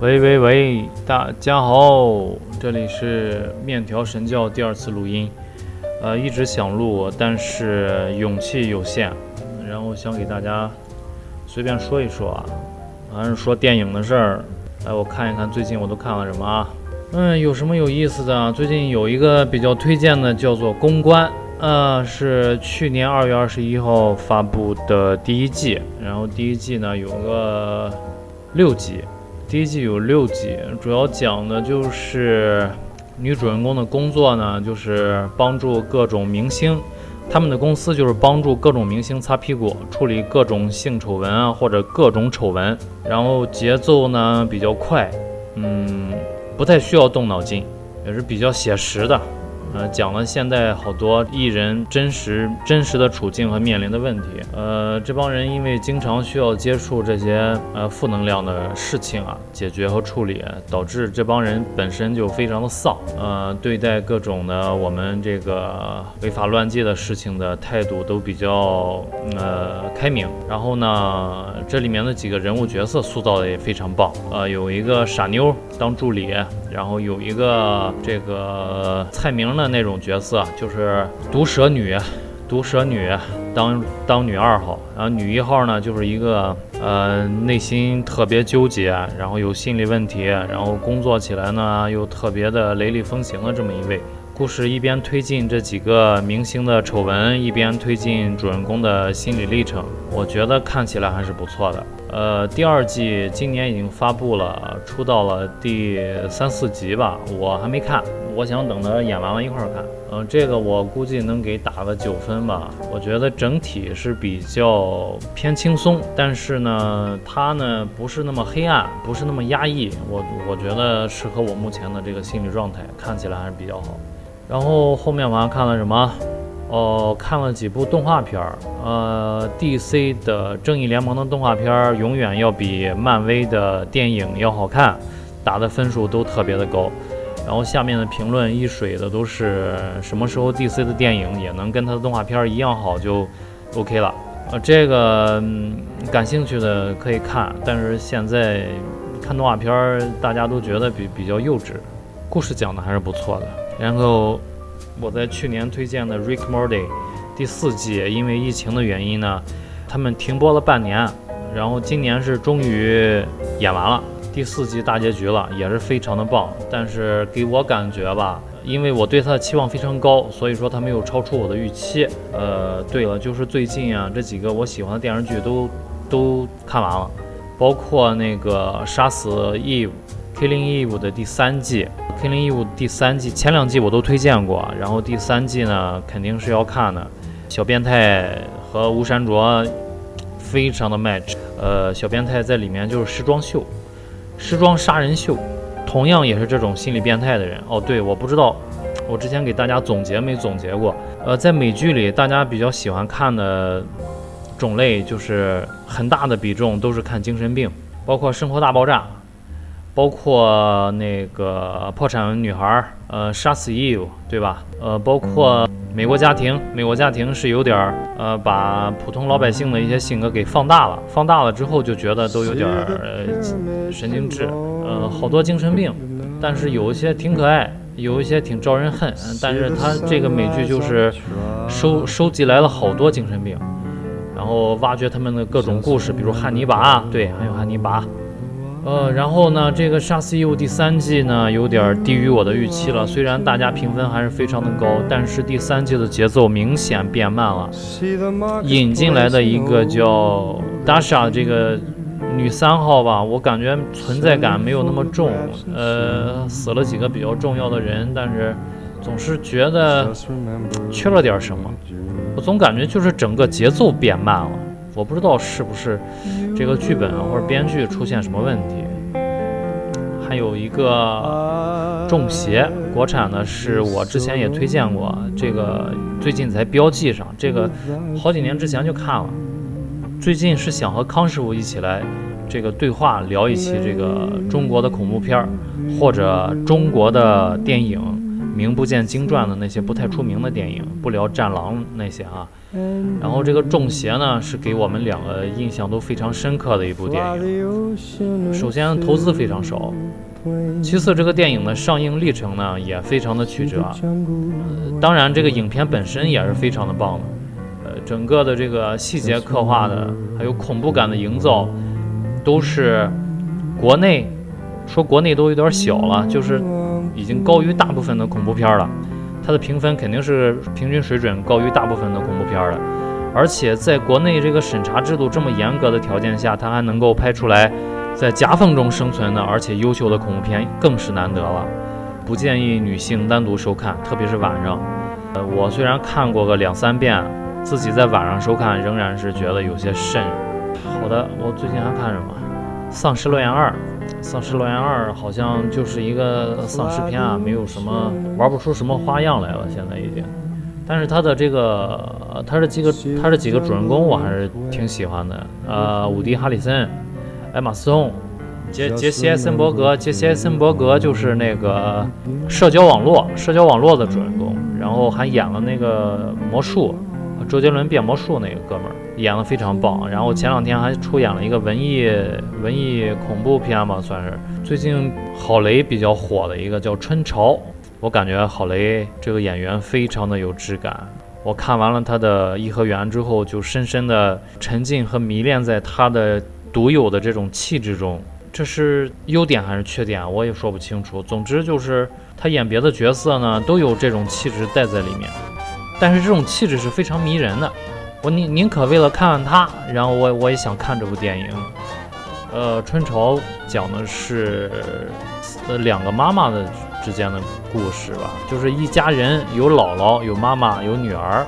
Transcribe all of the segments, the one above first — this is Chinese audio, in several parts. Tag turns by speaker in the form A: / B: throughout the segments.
A: 喂喂喂，大家好，这里是面条神教第二次录音，呃，一直想录，但是勇气有限，然后想给大家随便说一说啊，还是说电影的事儿，来我看一看最近我都看了什么啊，嗯，有什么有意思的？最近有一个比较推荐的叫做《公关》，呃，是去年二月二十一号发布的第一季，然后第一季呢有个六集。第一季有六集，主要讲的就是女主人公的工作呢，就是帮助各种明星，他们的公司就是帮助各种明星擦屁股，处理各种性丑闻啊或者各种丑闻，然后节奏呢比较快，嗯，不太需要动脑筋，也是比较写实的。呃，讲了现在好多艺人真实真实的处境和面临的问题。呃，这帮人因为经常需要接触这些呃负能量的事情啊，解决和处理，导致这帮人本身就非常的丧。呃，对待各种的我们这个违法乱纪的事情的态度都比较呃开明。然后呢，这里面的几个人物角色塑造的也非常棒。呃，有一个傻妞当助理，然后有一个这个蔡明。的那种角色就是毒蛇女，毒蛇女当当女二号，然后女一号呢就是一个呃内心特别纠结，然后有心理问题，然后工作起来呢又特别的雷厉风行的这么一位。故事一边推进这几个明星的丑闻，一边推进主人公的心理历程，我觉得看起来还是不错的。呃，第二季今年已经发布了，出到了第三四集吧，我还没看，我想等他演完了一块儿看。嗯，这个我估计能给打个九分吧。我觉得整体是比较偏轻松，但是呢，它呢不是那么黑暗，不是那么压抑，我我觉得适合我目前的这个心理状态，看起来还是比较好。然后后面我还看了什么？哦，看了几部动画片儿。呃，DC 的正义联盟的动画片儿永远要比漫威的电影要好看，打的分数都特别的高。然后下面的评论一水的都是什么时候 DC 的电影也能跟它的动画片儿一样好就 OK 了。呃，这个感兴趣的可以看，但是现在看动画片儿大家都觉得比比较幼稚，故事讲的还是不错的。然后我在去年推荐的《Rick Morty》第四季，因为疫情的原因呢，他们停播了半年，然后今年是终于演完了第四季大结局了，也是非常的棒。但是给我感觉吧，因为我对他的期望非常高，所以说他没有超出我的预期。呃，对了，就是最近啊，这几个我喜欢的电视剧都都看完了，包括那个《杀死 Eve》。Killing Eve 的第三季，Killing Eve 第三季前两季我都推荐过，然后第三季呢肯定是要看的。小变态和吴山卓非常的 match，呃，小变态在里面就是时装秀，时装杀人秀，同样也是这种心理变态的人。哦，对，我不知道，我之前给大家总结没总结过。呃，在美剧里，大家比较喜欢看的种类就是很大的比重都是看精神病，包括《生活大爆炸》。包括那个破产女孩，呃，杀死 Eve，对吧？呃，包括美国家庭，美国家庭是有点儿，呃，把普通老百姓的一些性格给放大了，放大了之后就觉得都有点儿神经质，呃，好多精神病，但是有一些挺可爱，有一些挺招人恨，但是他这个美剧就是收收集来了好多精神病，然后挖掘他们的各种故事，比如汉尼拔，对，还有汉尼拔。呃，然后呢，这个《杀死 Eve》第三季呢，有点低于我的预期了。虽然大家评分还是非常的高，但是第三季的节奏明显变慢了。引进来的一个叫 Dasha 这个女三号吧，我感觉存在感没有那么重。呃，死了几个比较重要的人，但是总是觉得缺了点什么。我总感觉就是整个节奏变慢了。我不知道是不是这个剧本或者编剧出现什么问题。还有一个《中邪》，国产的，是我之前也推荐过，这个最近才标记上，这个好几年之前就看了。最近是想和康师傅一起来这个对话聊一期这个中国的恐怖片儿或者中国的电影名不见经传的那些不太出名的电影，不聊战狼那些啊。然后这个《中邪》呢，是给我们两个印象都非常深刻的一部电影。首先投资非常少，其次这个电影的上映历程呢也非常的曲折。当然，这个影片本身也是非常的棒的。呃，整个的这个细节刻画的，还有恐怖感的营造，都是国内说国内都有点小了，就是已经高于大部分的恐怖片了。它的评分肯定是平均水准高于大部分的恐怖片的，而且在国内这个审查制度这么严格的条件下，它还能够拍出来在夹缝中生存的而且优秀的恐怖片，更是难得了。不建议女性单独收看，特别是晚上。呃，我虽然看过个两三遍，自己在晚上收看仍然是觉得有些瘆。好的，我最近还看什么？《丧尸乐园二》。《丧尸乐园二》好像就是一个丧尸片啊，没有什么玩不出什么花样来了，现在已经。但是他的这个，他的几个，他的几个主人公我还是挺喜欢的。呃，伍迪·哈里森、艾玛·斯通、杰杰西·艾森伯格，杰西·艾森伯格就是那个社交网络，社交网络的主人公，然后还演了那个魔术。周杰伦变魔术那个哥们儿演得非常棒，然后前两天还出演了一个文艺文艺恐怖片吧，算是最近郝雷比较火的一个叫《春潮》，我感觉郝雷这个演员非常的有质感。我看完了他的《颐和园》之后，就深深的沉浸和迷恋在他的独有的这种气质中。这是优点还是缺点，我也说不清楚。总之就是他演别的角色呢，都有这种气质带在里面。但是这种气质是非常迷人的，我宁宁可为了看看他，然后我我也想看这部电影。呃，春潮讲的是呃两个妈妈的之间的故事吧，就是一家人有姥姥、有妈妈、有女儿，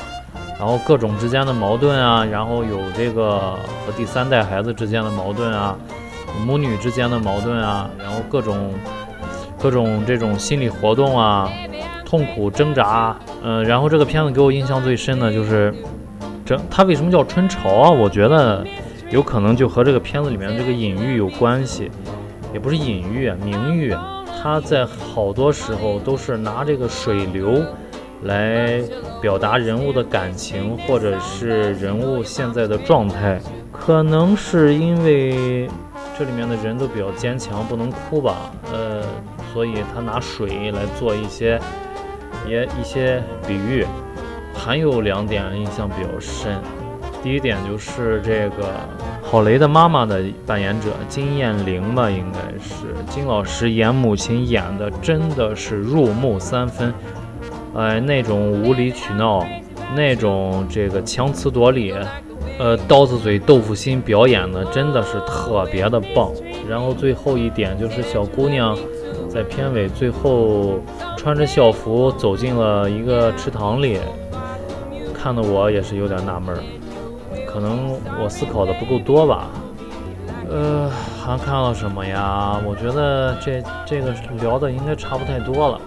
A: 然后各种之间的矛盾啊，然后有这个和第三代孩子之间的矛盾啊，母女之间的矛盾啊，然后各种各种这种心理活动啊。痛苦挣扎，嗯，然后这个片子给我印象最深的就是，这它为什么叫春潮啊？我觉得有可能就和这个片子里面这个隐喻有关系，也不是隐喻，明喻。它在好多时候都是拿这个水流来表达人物的感情，或者是人物现在的状态。可能是因为这里面的人都比较坚强，不能哭吧，呃，所以他拿水来做一些。也一些比喻，还有两点印象比较深。第一点就是这个郝雷的妈妈的扮演者金燕玲吧，应该是金老师演母亲演的，真的是入木三分。哎，那种无理取闹，那种这个强词夺理，呃，刀子嘴豆腐心表演的真的是特别的棒。然后最后一点就是小姑娘。在片尾最后，穿着校服走进了一个池塘里，看得我也是有点纳闷儿，可能我思考的不够多吧。呃，还看了什么呀？我觉得这这个聊的应该差不太多了。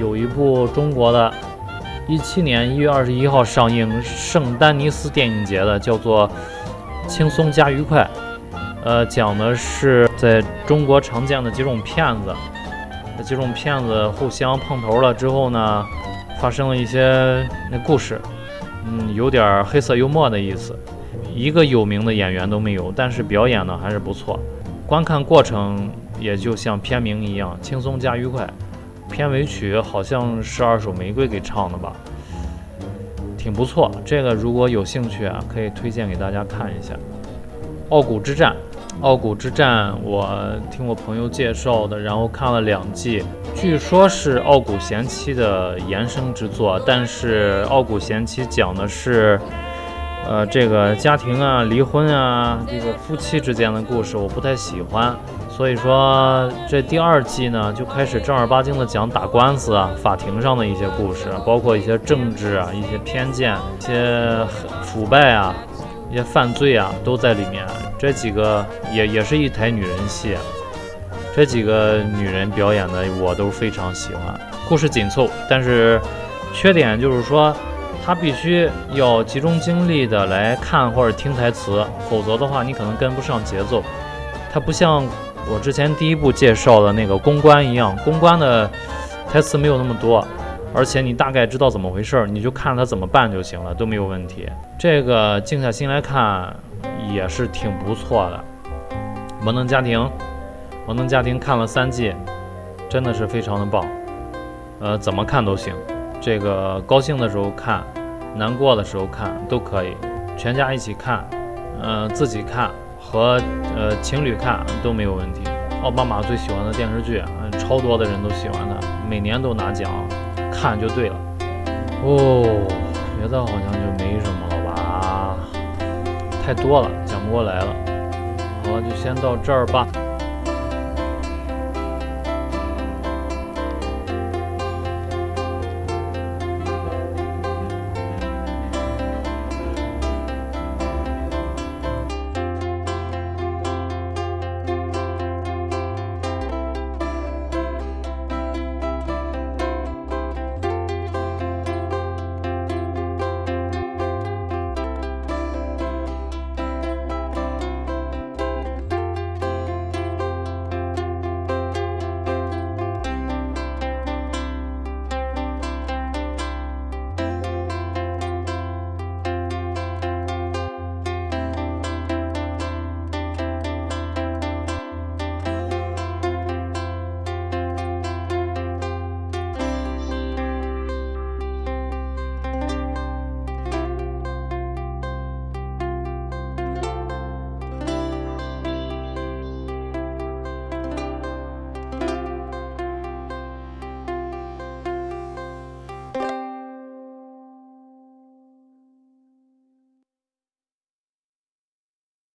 A: 有一部中国的，一七年一月二十一号上映圣丹尼斯电影节的，叫做《轻松加愉快》。呃，讲的是在中国常见的几种骗子，这几种骗子互相碰头了之后呢，发生了一些那故事，嗯，有点黑色幽默的意思。一个有名的演员都没有，但是表演呢还是不错。观看过程也就像片名一样，轻松加愉快。片尾曲好像是二手玫瑰给唱的吧，挺不错。这个如果有兴趣啊，可以推荐给大家看一下。傲骨之战。傲骨之战，我听我朋友介绍的，然后看了两季，据说是《傲骨贤妻》的延伸之作，但是《傲骨贤妻》讲的是，呃，这个家庭啊、离婚啊、这个夫妻之间的故事，我不太喜欢，所以说这第二季呢就开始正儿八经的讲打官司啊、法庭上的一些故事，包括一些政治啊、一些偏见、一些腐败啊。一些犯罪啊都在里面，这几个也也是一台女人戏，这几个女人表演的我都非常喜欢。故事紧凑，但是缺点就是说，她必须要集中精力的来看或者听台词，否则的话你可能跟不上节奏。它不像我之前第一部介绍的那个公关一样，公关的台词没有那么多，而且你大概知道怎么回事，你就看他怎么办就行了，都没有问题。这个静下心来看也是挺不错的。摩登家庭，摩登家庭看了三季，真的是非常的棒。呃，怎么看都行，这个高兴的时候看，难过的时候看都可以，全家一起看，呃，自己看和呃情侣看都没有问题。奥巴马最喜欢的电视剧，超多的人都喜欢他，每年都拿奖，看就对了。哦，别的好像就没什么了？太多了，讲不过来了。好了，就先到这儿吧。